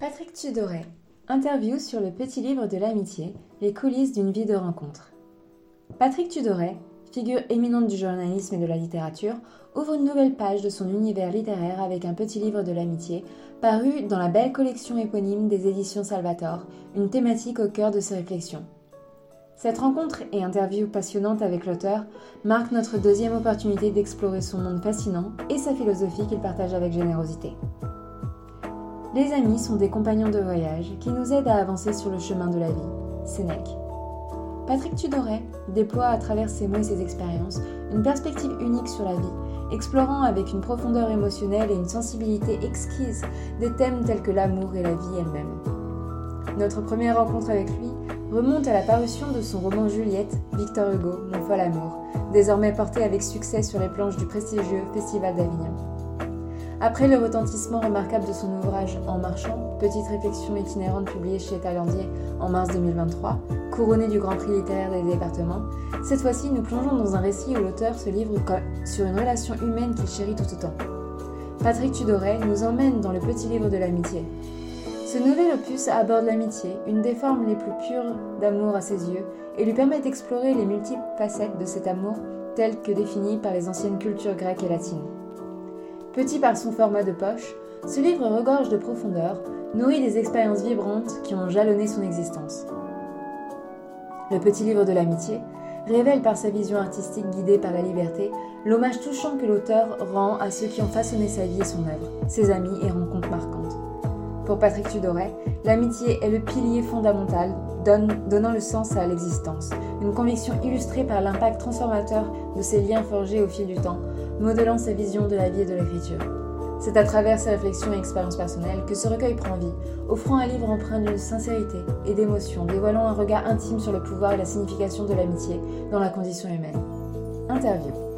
Patrick Tudoret, interview sur le petit livre de l'amitié, les coulisses d'une vie de rencontre. Patrick Tudoret, figure éminente du journalisme et de la littérature, ouvre une nouvelle page de son univers littéraire avec un petit livre de l'amitié, paru dans la belle collection éponyme des éditions Salvator, une thématique au cœur de ses réflexions. Cette rencontre et interview passionnante avec l'auteur marque notre deuxième opportunité d'explorer son monde fascinant et sa philosophie qu'il partage avec générosité. Les amis sont des compagnons de voyage qui nous aident à avancer sur le chemin de la vie. Sénèque. Patrick Tudoret déploie à travers ses mots et ses expériences une perspective unique sur la vie, explorant avec une profondeur émotionnelle et une sensibilité exquise des thèmes tels que l'amour et la vie elle-même. Notre première rencontre avec lui remonte à la parution de son roman Juliette, Victor Hugo, Mon fol amour, désormais porté avec succès sur les planches du prestigieux Festival d'Avignon. Après le retentissement remarquable de son ouvrage En marchant, petite réflexion itinérante publiée chez Talandier en mars 2023, couronné du Grand Prix littéraire des départements, cette fois-ci nous plongeons dans un récit où l'auteur se livre sur une relation humaine qu'il chérit tout autant. Patrick Tudoret nous emmène dans le petit livre de l'amitié. Ce nouvel opus aborde l'amitié, une des formes les plus pures d'amour à ses yeux, et lui permet d'explorer les multiples facettes de cet amour tel que défini par les anciennes cultures grecques et latines. Petit par son format de poche, ce livre regorge de profondeur, nourrit des expériences vibrantes qui ont jalonné son existence. Le petit livre de l'amitié révèle par sa vision artistique guidée par la liberté l'hommage touchant que l'auteur rend à ceux qui ont façonné sa vie et son œuvre, ses amis et rencontres. Pour Patrick Tudoret, l'amitié est le pilier fondamental donnant le sens à l'existence, une conviction illustrée par l'impact transformateur de ces liens forgés au fil du temps, modelant sa vision de la vie et de l'écriture. C'est à travers ses réflexions et expériences personnelles que ce recueil prend vie, offrant un livre empreint d'une sincérité et d'émotion, dévoilant un regard intime sur le pouvoir et la signification de l'amitié dans la condition humaine. Interview.